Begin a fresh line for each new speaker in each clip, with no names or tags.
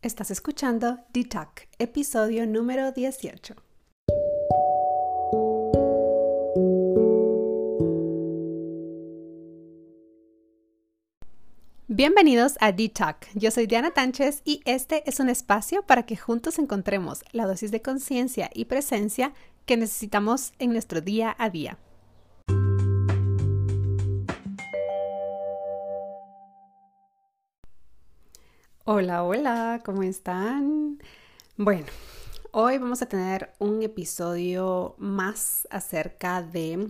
Estás escuchando D-Talk, episodio número 18. Bienvenidos a D-Talk. Yo soy Diana Tánchez y este es un espacio para que juntos encontremos la dosis de conciencia y presencia que necesitamos en nuestro día a día. Hola, hola, ¿cómo están? Bueno, hoy vamos a tener un episodio más acerca de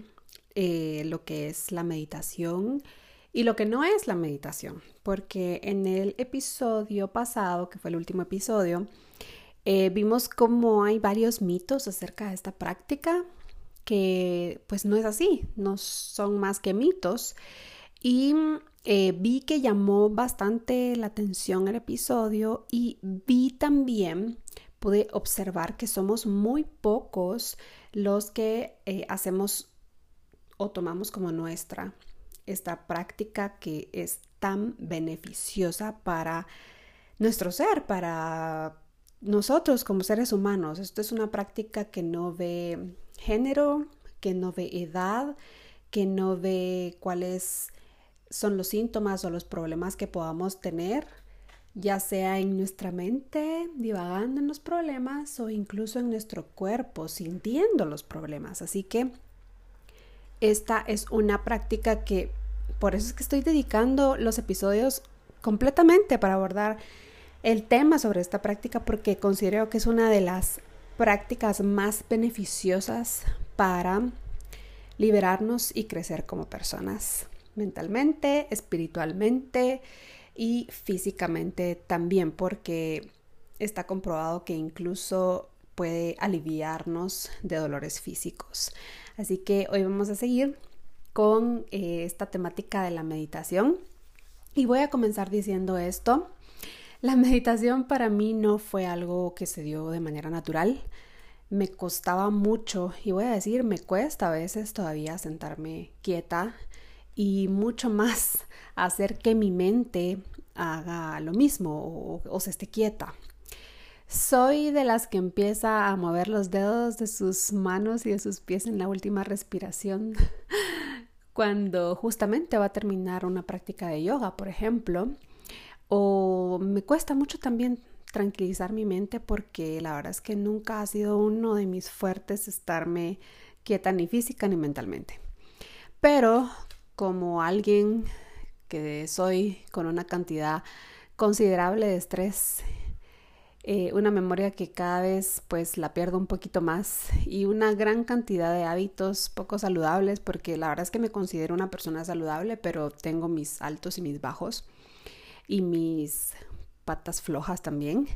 eh, lo que es la meditación y lo que no es la meditación, porque en el episodio pasado, que fue el último episodio, eh, vimos cómo hay varios mitos acerca de esta práctica que pues no es así, no son más que mitos. Y eh, vi que llamó bastante la atención el episodio y vi también, pude observar que somos muy pocos los que eh, hacemos o tomamos como nuestra esta práctica que es tan beneficiosa para nuestro ser, para nosotros como seres humanos. Esto es una práctica que no ve género, que no ve edad, que no ve cuál es son los síntomas o los problemas que podamos tener, ya sea en nuestra mente, divagando en los problemas o incluso en nuestro cuerpo, sintiendo los problemas. Así que esta es una práctica que, por eso es que estoy dedicando los episodios completamente para abordar el tema sobre esta práctica porque considero que es una de las prácticas más beneficiosas para liberarnos y crecer como personas mentalmente, espiritualmente y físicamente también, porque está comprobado que incluso puede aliviarnos de dolores físicos. Así que hoy vamos a seguir con eh, esta temática de la meditación y voy a comenzar diciendo esto. La meditación para mí no fue algo que se dio de manera natural. Me costaba mucho y voy a decir, me cuesta a veces todavía sentarme quieta y mucho más hacer que mi mente haga lo mismo o, se esté quieta. Soy de las que empieza a mover los dedos de sus manos y de sus pies en la última respiración cuando justamente va a terminar una práctica de yoga, por ejemplo. O me cuesta mucho también tranquilizar mi mente porque la verdad es que nunca ha sido uno de mis fuertes estarme quieta ni física ni mentalmente. Pero como alguien que soy con una cantidad considerable de estrés, eh, una memoria que cada vez pues la pierdo un poquito más y una gran cantidad de hábitos poco saludables porque la verdad es que me considero una persona saludable pero tengo mis altos y mis bajos y mis patas flojas también.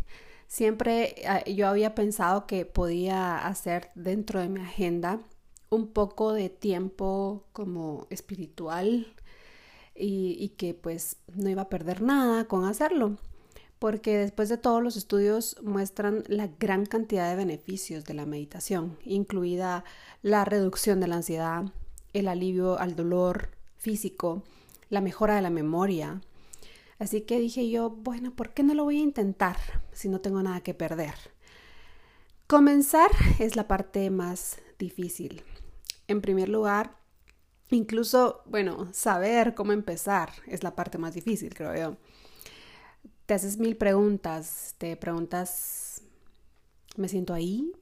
Siempre ah, yo había pensado que podía hacer dentro de mi agenda un poco de tiempo como espiritual y, que pues no iba a perder nada con hacerlo porque después de todos los estudios muestran la gran cantidad de beneficios de la meditación, incluida la reducción de la ansiedad, el alivio al dolor físico, la mejora de la memoria. Así que dije yo, bueno, ¿por qué no lo voy a intentar si no tengo nada que perder? Comenzar es la parte más difícil. En primer lugar, incluso, bueno, saber cómo empezar es la parte más difícil, creo yo. Te haces mil preguntas, te preguntas, ¿me siento ahí?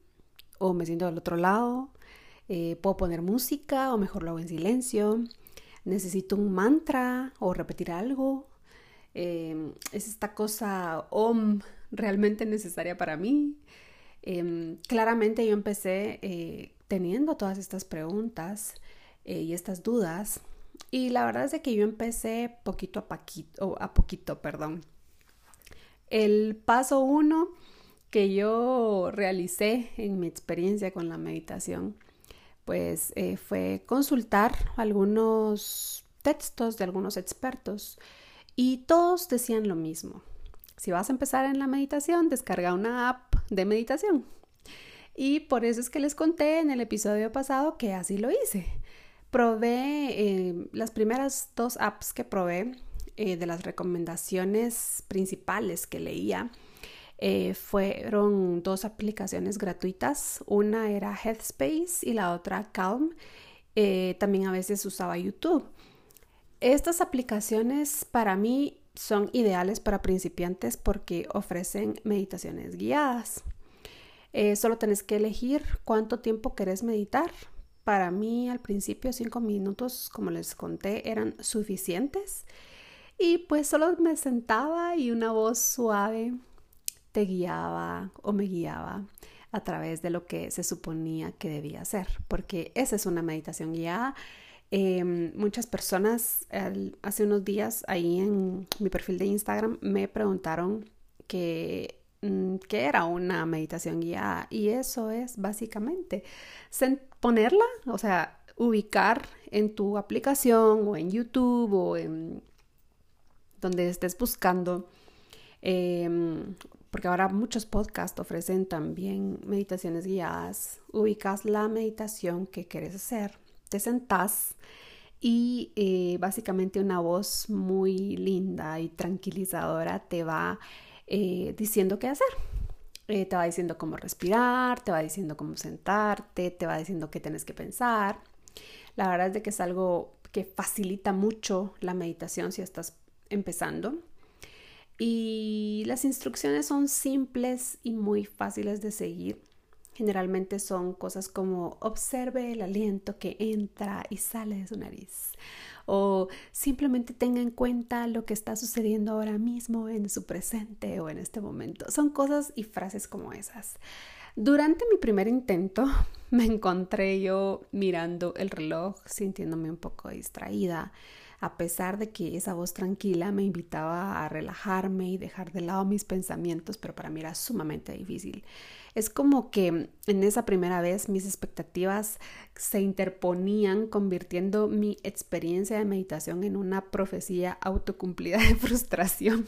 ¿O me siento del otro lado? Eh, ¿Puedo poner música o mejor lo hago en silencio? ¿Necesito un mantra o repetir algo? Eh, ¿Es esta cosa OM realmente necesaria para mí? Em, claramente yo empecé eh, teniendo todas estas preguntas eh, y estas dudas y la verdad es de que yo empecé poquito a poquito, a poquito, perdón. El paso uno que yo realicé en mi experiencia con la meditación, pues eh, fue consultar algunos textos de algunos expertos y todos decían lo mismo. Si vas a empezar en la meditación, descarga una app de meditación. Y por eso es que les conté en el episodio pasado que así lo hice. Probé eh, las primeras dos apps que probé eh, de las recomendaciones principales que leía. eh, fueron dos aplicaciones gratuitas. Una era Headspace y la otra Calm. También a veces usaba YouTube. Estas aplicaciones para mí son ideales para principiantes porque ofrecen meditaciones guiadas. Eh, solo tenés que elegir cuánto tiempo querés meditar. Para mí al principio cinco minutos, como les conté, eran suficientes. Y pues solo me sentaba y una voz suave te guiaba o me guiaba a través de lo que se suponía que debía hacer, porque esa es una meditación guiada. Em, muchas personas hace unos días ahí en mi perfil de Instagram me preguntaron que que era una meditación guiada. Y eso es básicamente ponerla, o sea, ubicar en tu aplicación o en YouTube o en donde estés buscando, em, porque ahora muchos podcasts ofrecen también meditaciones guiadas, ubicas la meditación que quieres hacer, te sentás y eh, básicamente una voz muy linda y tranquilizadora te va a eh, diciendo qué hacer. Eh, te va diciendo cómo respirar, te va diciendo cómo sentarte, te va diciendo qué tienes que pensar. La verdad es de que es algo que facilita mucho la meditación si estás empezando. Y las instrucciones son simples y muy fáciles de seguir. Generalmente son cosas como observe el aliento que entra y sale de su nariz o simplemente tenga en cuenta lo que está sucediendo ahora mismo en su presente o en este momento. Son cosas y frases como esas. Durante mi primer intento me encontré yo mirando el reloj, sintiéndome un poco distraída, a pesar de que esa voz tranquila me invitaba a relajarme y dejar de lado mis pensamientos, pero para mí era sumamente difícil. Es como que en esa primera vez mis expectativas se interponían convirtiendo mi experiencia de meditación en una profecía autocumplida de frustración.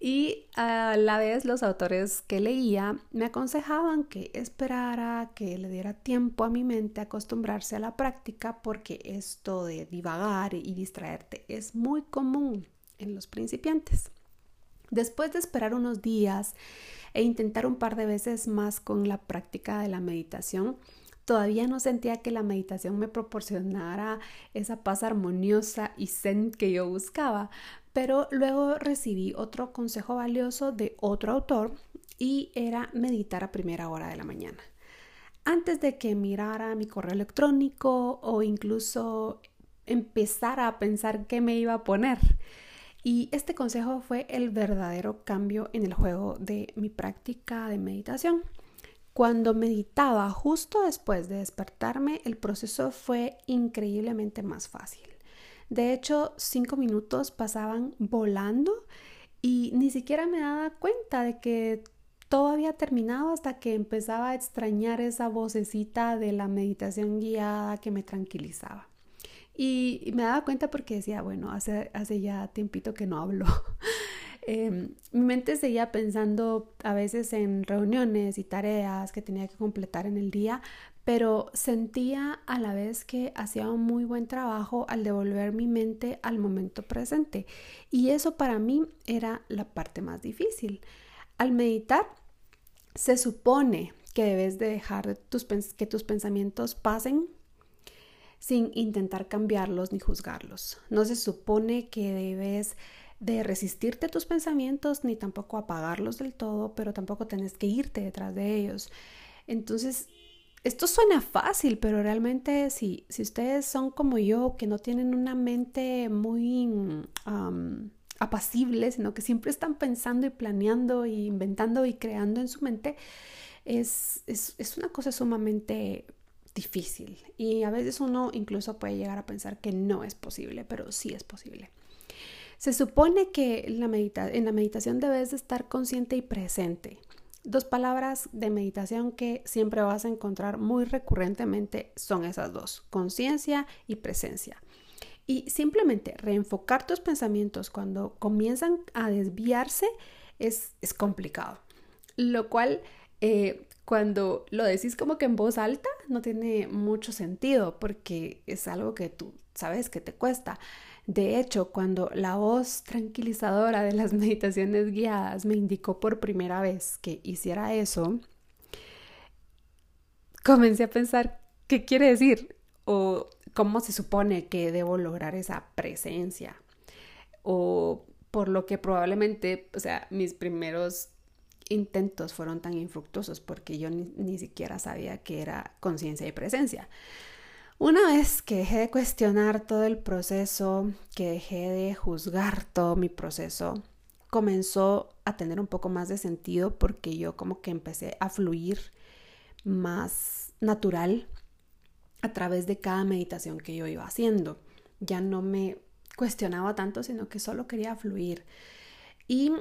Y a la vez los autores que leía me aconsejaban que esperara, que le diera tiempo a mi mente acostumbrarse a la práctica porque esto de divagar y distraerte es muy común en los principiantes. Después de esperar unos días e intentar un par de veces más con la práctica de la meditación, todavía no sentía que la meditación me proporcionara esa paz armoniosa y zen que yo buscaba, pero luego recibí otro consejo valioso de otro autor y era meditar a primera hora de la mañana. Antes de que mirara mi correo electrónico o incluso empezara a pensar qué me iba a poner. Y este consejo fue el verdadero cambio en el juego de mi práctica de meditación. Cuando meditaba justo después de despertarme, el proceso fue increíblemente más fácil. De hecho, cinco minutos pasaban volando y ni siquiera me daba cuenta de que todo había terminado hasta que empezaba a extrañar esa vocecita de la meditación guiada que me tranquilizaba. Y me daba cuenta porque decía, bueno, hace, hace ya tiempito que no hablo. Em, mi mente seguía pensando a veces en reuniones y tareas que tenía que completar en el día, pero sentía a la vez que hacía un muy buen trabajo al devolver mi mente al momento presente. Y eso para mí era la parte más difícil. Al meditar, se supone que debes de dejar tus, que tus pensamientos pasen sin intentar cambiarlos ni juzgarlos. No se supone que debes de resistirte a tus pensamientos ni tampoco apagarlos del todo, pero tampoco tenés que irte detrás de ellos. Entonces, esto suena fácil, pero realmente si, si ustedes son como yo, que no tienen una mente muy apacible, sino que siempre están pensando y planeando y inventando y creando en su mente, es, es, es una cosa sumamente difícil y a veces uno incluso puede llegar a pensar que no es posible, pero sí es posible. Se supone que la en la meditación debes de estar consciente y presente. Dos palabras de meditación que siempre vas a encontrar muy recurrentemente son esas dos, conciencia y presencia. Y simplemente reenfocar tus pensamientos cuando comienzan a desviarse es, es complicado. Lo cual eh, cuando lo decís como que en voz alta no tiene mucho sentido porque es algo que tú sabes que te cuesta. De hecho, cuando la voz tranquilizadora de las meditaciones guiadas me indicó por primera vez que hiciera eso, comencé a pensar qué quiere decir o cómo se supone que debo lograr esa presencia o por lo que probablemente, o sea, mis primeros intentos fueron tan infructuosos porque yo ni, siquiera sabía que era conciencia y presencia. Una vez que dejé de cuestionar todo el proceso, que dejé de juzgar todo mi proceso, comenzó a tener un poco más de sentido porque yo como que empecé a fluir más natural a través de cada meditación que yo iba haciendo. Ya no me cuestionaba tanto, sino que solo quería fluir. Y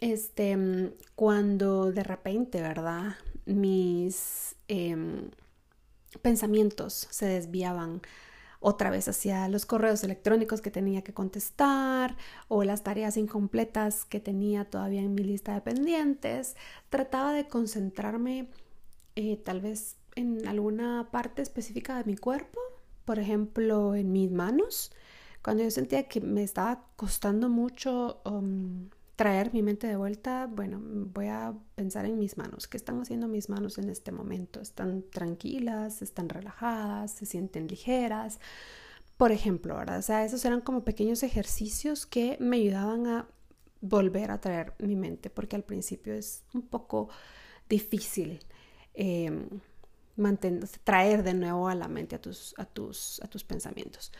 este, cuando de repente, ¿verdad? Mis em, pensamientos se desviaban otra vez hacia los correos electrónicos que tenía que contestar o las tareas incompletas que tenía todavía en mi lista de pendientes. Trataba de concentrarme eh, tal vez en alguna parte específica de mi cuerpo, por ejemplo, en mis manos cuando yo sentía que me estaba costando mucho um, traer mi mente de vuelta, bueno, voy a pensar en mis manos. ¿Qué están haciendo mis manos en este momento? ¿Están tranquilas? ¿Están relajadas? ¿Se sienten ligeras? Por ejemplo, ¿verdad? O sea, esos eran como pequeños ejercicios que me ayudaban a volver a traer mi mente, porque al principio es un poco difícil eh, traer de nuevo a la mente a tus, a tus, a tus pensamientos.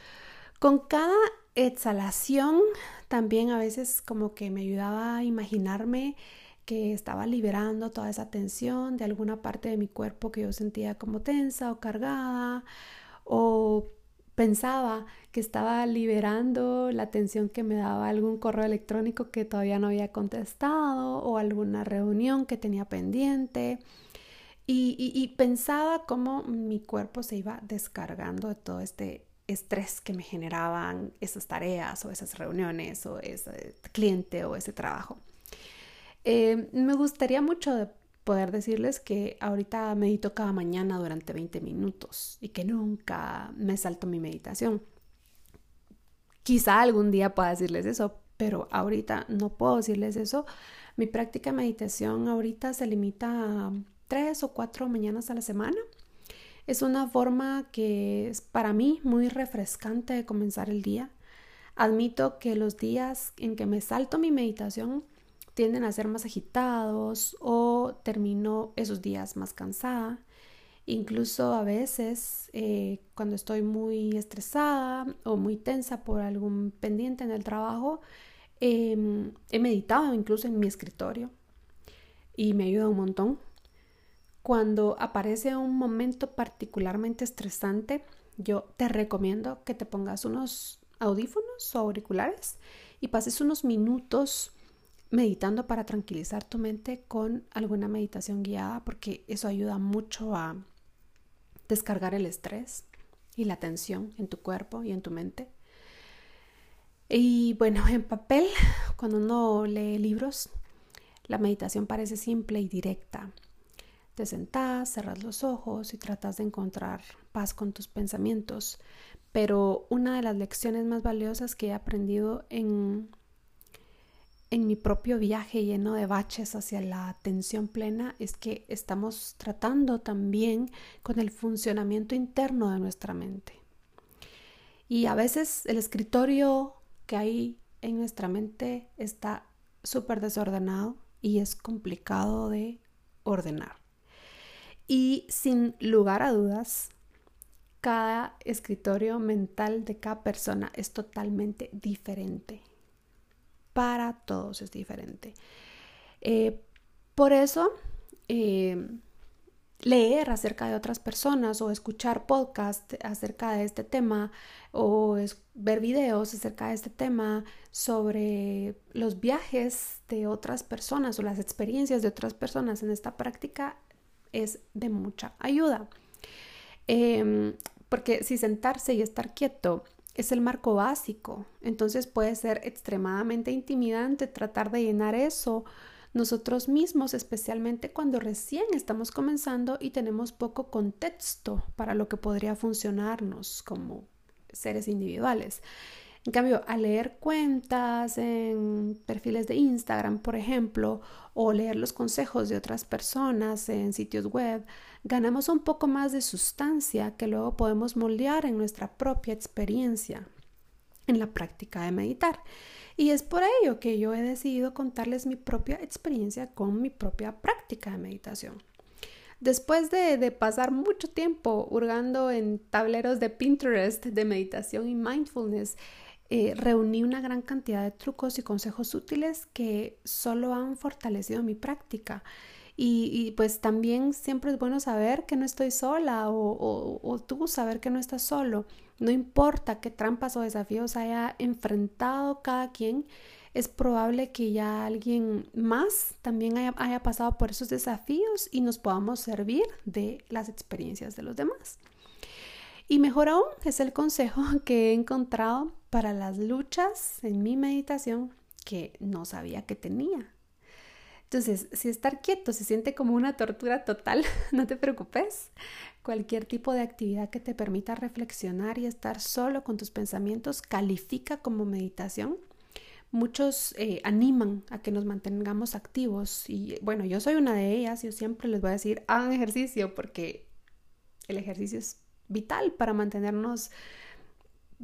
Con cada exhalación también a veces como que me ayudaba a imaginarme que estaba liberando toda esa tensión de alguna parte de mi cuerpo que yo sentía como tensa o cargada o pensaba que estaba liberando la tensión que me daba algún correo electrónico que todavía no había contestado o alguna reunión que tenía pendiente. Y, y pensaba cómo mi cuerpo se iba descargando de todo este estrés que me generaban esas tareas o esas reuniones o ese cliente o ese trabajo. Eh, me gustaría mucho poder decirles que ahorita medito cada mañana durante 20 minutos y que nunca me salto mi meditación. Quizá algún día pueda decirles eso, pero ahorita no puedo decirles eso. Mi práctica de meditación ahorita se limita a tres o cuatro mañanas a la semana es una forma que es para mí muy refrescante de comenzar el día. Admito que los días en que me salto mi meditación tienden a ser más agitados o termino esos días más cansada. Incluso a veces eh, cuando estoy muy estresada o muy tensa por algún pendiente en el trabajo, em, he meditado incluso en mi escritorio y me ayuda un montón. Cuando aparece un momento particularmente estresante, yo te recomiendo que te pongas unos audífonos o auriculares y pases unos minutos meditando para tranquilizar tu mente con alguna meditación guiada porque eso ayuda mucho a descargar el estrés y la tensión en tu cuerpo y en tu mente. Y bueno, en papel, cuando uno lee libros, la meditación parece simple y directa, te sentás, cerras los ojos y tratas de encontrar paz con tus pensamientos. Pero una de las lecciones más valiosas que he aprendido en, en mi propio viaje lleno de baches hacia la atención plena es que estamos tratando también con el funcionamiento interno de nuestra mente. Y a veces el escritorio que hay en nuestra mente está súper desordenado y es complicado de ordenar. Y sin lugar a dudas, cada escritorio mental de cada persona es totalmente diferente. Para todos es diferente. Eh, por eso, eh, leer acerca de otras personas o escuchar podcast acerca de este tema o ver videos acerca de este tema sobre los viajes de otras personas o las experiencias de otras personas en esta práctica es de mucha ayuda. Em, porque si sentarse y estar quieto es el marco básico, entonces puede ser extremadamente intimidante tratar de llenar eso nosotros mismos, especialmente cuando recién estamos comenzando y tenemos poco contexto para lo que podría funcionarnos como seres individuales. En cambio, al leer cuentas en perfiles de Instagram, por ejemplo, o leer los consejos de otras personas en sitios web, ganamos un poco más de sustancia que luego podemos moldear en nuestra propia experiencia en la práctica de meditar. Y es por ello que yo he decidido contarles mi propia experiencia con mi propia práctica de meditación. Después de, pasar mucho tiempo hurgando en tableros de Pinterest de meditación y mindfulness, eh, reuní una gran cantidad de trucos y consejos útiles que solo han fortalecido mi práctica. Y, pues también siempre es bueno saber que no estoy sola o, tú saber que no estás solo. No importa qué trampas o desafíos haya enfrentado cada quien, es probable que ya alguien más también haya, haya pasado por esos desafíos y nos podamos servir de las experiencias de los demás. Y mejor aún es el consejo que he encontrado para las luchas en mi meditación que no sabía que tenía. Entonces, si estar quieto se siente como una tortura total, no te preocupes. Cualquier tipo de actividad que te permita reflexionar y estar solo con tus pensamientos califica como meditación. Muchos eh, animan a que nos mantengamos activos y bueno, yo soy una de ellas, yo siempre les voy a decir, hagan ejercicio porque el ejercicio es vital para mantenernos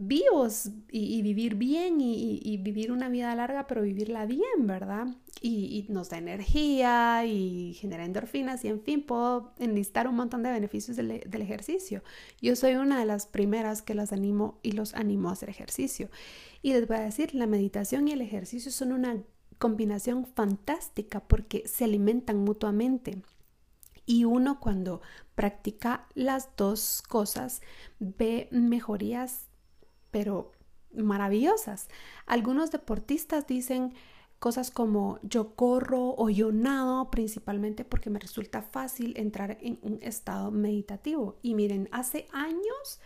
vivos y, vivir bien y, vivir una vida larga, pero vivirla bien, ¿verdad? Y, nos da energía y genera endorfinas y en fin, puedo enlistar un montón de beneficios del, del, ejercicio. Yo soy una de las primeras que las animo y los animo a hacer ejercicio. Y les voy a decir, la meditación y el ejercicio son una combinación fantástica porque se alimentan mutuamente. Y uno cuando practica las dos cosas ve mejorías pero maravillosas. Algunos deportistas dicen cosas como yo corro o yo nado principalmente porque me resulta fácil entrar en un estado meditativo. Y miren, hace años,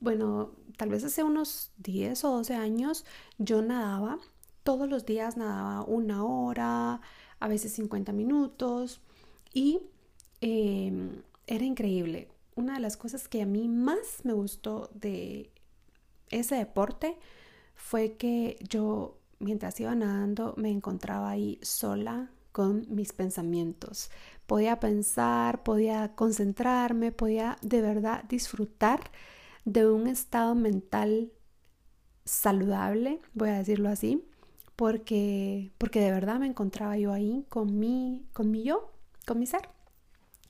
bueno, tal vez hace unos 10 o 12 años, yo nadaba, todos los días nadaba una hora, a veces 50 minutos y em, era increíble. Una de las cosas que a mí más me gustó de ese deporte fue que yo mientras iba nadando me encontraba ahí sola con mis pensamientos. Podía pensar, podía concentrarme, podía de verdad disfrutar de un estado mental saludable, voy a decirlo así, porque, porque de verdad me encontraba yo ahí con mi, con mi yo, con mi ser.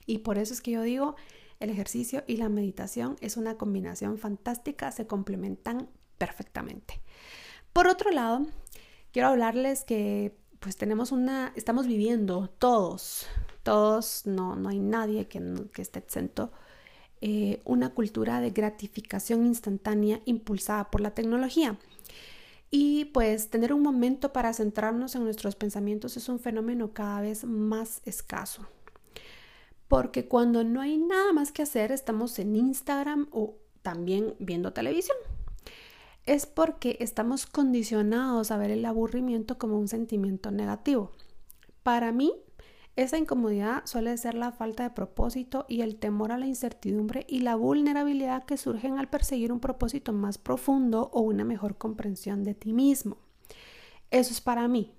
Y por eso es que yo digo, el ejercicio y la meditación es una combinación fantástica, se complementan perfectamente. Por otro lado, quiero hablarles que pues tenemos una, estamos viviendo todos, todos, no, no hay nadie que, que esté exento, eh, una cultura de gratificación instantánea impulsada por la tecnología. Y pues tener un momento para centrarnos en nuestros pensamientos es un fenómeno cada vez más escaso porque cuando no hay nada más que hacer estamos en Instagram o también viendo televisión. Es porque estamos condicionados a ver el aburrimiento como un sentimiento negativo. Para mí, esa incomodidad suele ser la falta de propósito y el temor a la incertidumbre y la vulnerabilidad que surgen al perseguir un propósito más profundo o una mejor comprensión de ti mismo. Eso es para mí.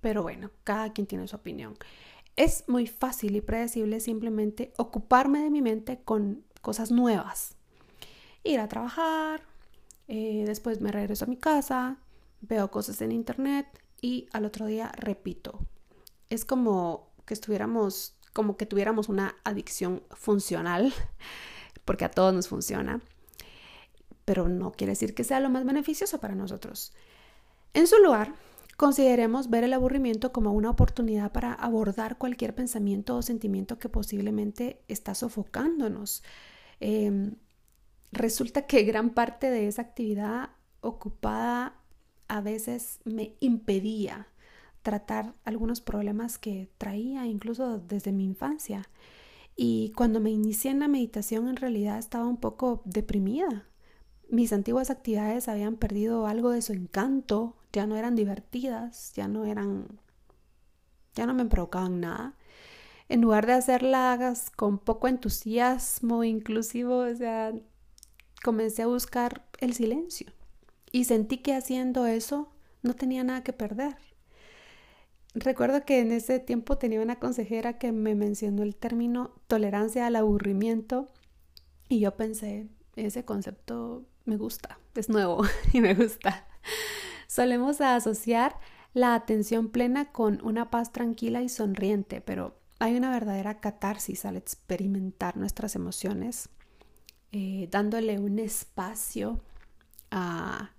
Pero bueno, cada quien tiene su opinión. Es muy fácil y predecible simplemente ocuparme de mi mente con cosas nuevas. Ir a trabajar, eh, después me regreso a mi casa, veo cosas en internet y al otro día repito. Es como que estuviéramos, como que tuviéramos una adicción funcional, porque a todos nos funciona, pero no quiere decir que sea lo más beneficioso para nosotros. En su lugar, Consideremos ver el aburrimiento como una oportunidad para abordar cualquier pensamiento o sentimiento que posiblemente está sofocándonos. Em, resulta que gran parte de esa actividad ocupada a veces me impedía tratar algunos problemas que traía incluso desde mi infancia. Y cuando me inicié en la meditación en realidad estaba un poco deprimida. Mis antiguas actividades habían perdido algo de su encanto, ya no eran divertidas, ya no eran, ya no me provocaban nada. En lugar de hacerlas con poco entusiasmo inclusivo, o sea, comencé a buscar el silencio. Y sentí que haciendo eso no tenía nada que perder. Recuerdo que en ese tiempo tenía una consejera que me mencionó el término tolerancia al aburrimiento y yo pensé, ese concepto me gusta, es nuevo y me gusta. Solemos asociar la atención plena con una paz tranquila y sonriente, pero hay una verdadera catarsis al experimentar nuestras emociones, eh, dándole un espacio a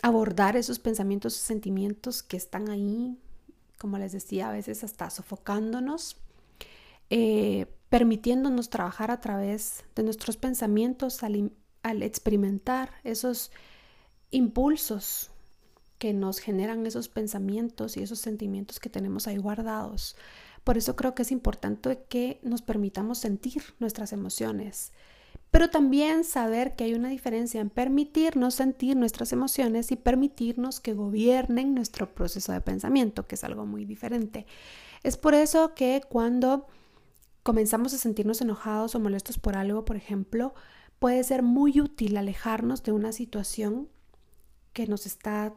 abordar esos pensamientos y sentimientos que están ahí, como les decía, a veces hasta sofocándonos, eh, permitiéndonos trabajar a través de nuestros pensamientos al, al experimentar esos impulsos que nos generan esos pensamientos y esos sentimientos que tenemos ahí guardados. Por eso creo que es importante que nos permitamos sentir nuestras emociones, pero también saber que hay una diferencia en permitirnos sentir nuestras emociones y permitirnos que gobiernen nuestro proceso de pensamiento, que es algo muy diferente. Es por eso que cuando comenzamos a sentirnos enojados o molestos por algo, por ejemplo, puede ser muy útil alejarnos de una situación que nos está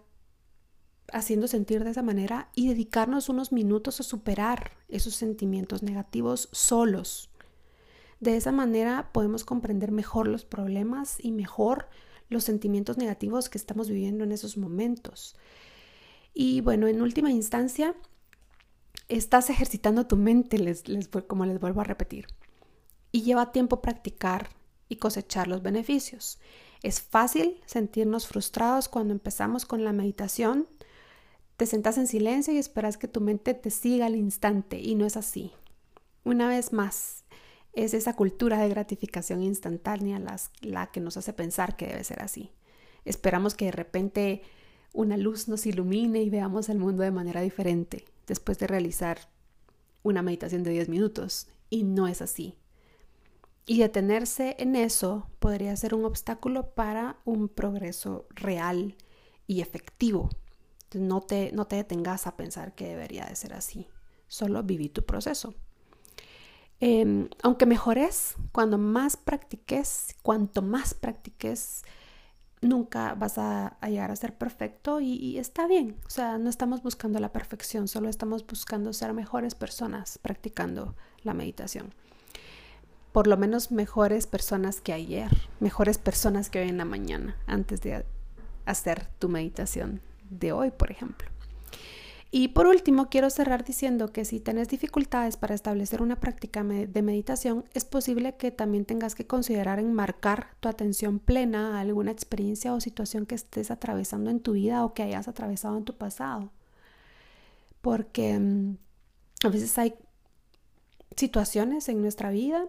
haciendo sentir de esa manera y dedicarnos unos minutos a superar esos sentimientos negativos solos. De esa manera podemos comprender mejor los problemas y mejor los sentimientos negativos que estamos viviendo en esos momentos. Y bueno, en última instancia, estás ejercitando tu mente, les, como les vuelvo a repetir. Y lleva tiempo practicar y cosechar los beneficios. Es fácil sentirnos frustrados cuando empezamos con la meditación te sentas en silencio y esperas que tu mente te siga al instante y no es así. Una vez más, es esa cultura de gratificación instantánea la que nos hace pensar que debe ser así. Esperamos que de repente una luz nos ilumine y veamos el mundo de manera diferente después de realizar una meditación de 10 minutos y no es así. Y detenerse en eso podría ser un obstáculo para un progreso real y efectivo no te, no te detengas a pensar que debería de ser así. Solo viví tu proceso. Em, aunque mejores, cuando más practiques, cuanto más practiques, nunca vas a, llegar a ser perfecto y, y, está bien. O sea, no estamos buscando la perfección, solo estamos buscando ser mejores personas practicando la meditación. Por lo menos mejores personas que ayer, mejores personas que hoy en la mañana, antes de hacer tu meditación de hoy, por ejemplo. Y por último, quiero cerrar diciendo que si tienes dificultades para establecer una práctica de meditación, es posible que también tengas que considerar enmarcar tu atención plena a alguna experiencia o situación que estés atravesando en tu vida o que hayas atravesado en tu pasado. Porque mm, a veces hay situaciones en nuestra vida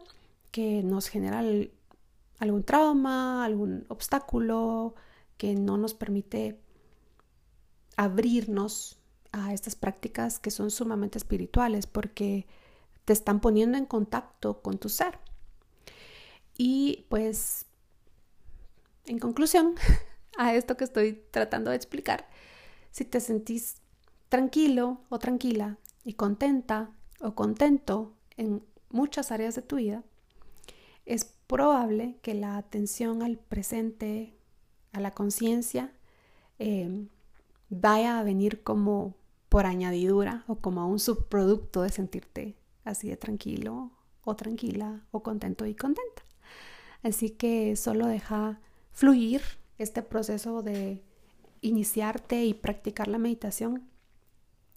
que nos generan algún trauma, algún obstáculo que no nos permite abrirnos a estas prácticas que son sumamente espirituales porque te están poniendo en contacto con tu ser. Y pues, en conclusión a esto que estoy tratando de explicar, si te sentís tranquilo o tranquila y contenta o contento en muchas áreas de tu vida, es probable que la atención al presente, a la conciencia, eh, vaya a venir como por añadidura o como un subproducto de sentirte así de tranquilo o tranquila o contento y contenta. Así que solo deja fluir este proceso de iniciarte y practicar la meditación.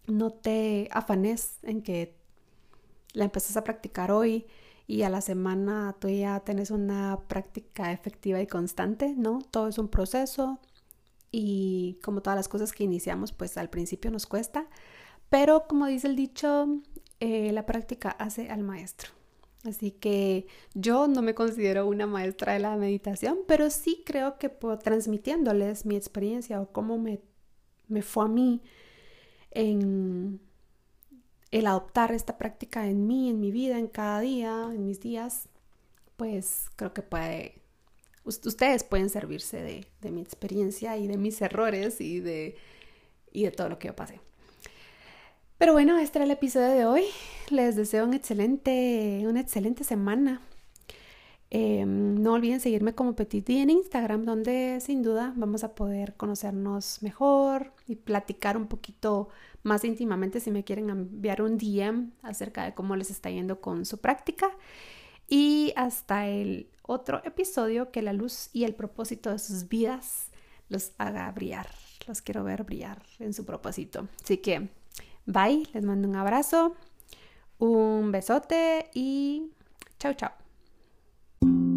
No te afanes en que la empeces a practicar hoy y a la semana tú ya tienes una práctica efectiva y constante, ¿no? Todo es un proceso, y como todas las cosas que iniciamos, pues al principio nos cuesta, pero como dice el dicho, eh, la práctica hace al maestro. Así que yo no me considero una maestra de la meditación, pero sí creo que puedo, transmitiéndoles mi experiencia o cómo me, me fue a mí en el adoptar esta práctica en mí, en mi vida, en cada día, en mis días, pues creo que puede ustedes pueden servirse de, mi experiencia y de mis errores y de, y de todo lo que yo pasé. Pero bueno, este era el episodio de hoy. Les deseo un excelente, una excelente semana. Em, no olviden seguirme como Petit en Instagram, donde sin duda vamos a poder conocernos mejor y platicar un poquito más íntimamente si me quieren enviar un DM acerca de cómo les está yendo con su práctica. Y hasta el otro episodio, que la luz y el propósito de sus vidas los haga brillar. Los quiero ver brillar en su propósito. Así que, bye, les mando un abrazo, un besote y chao, chao. thank you.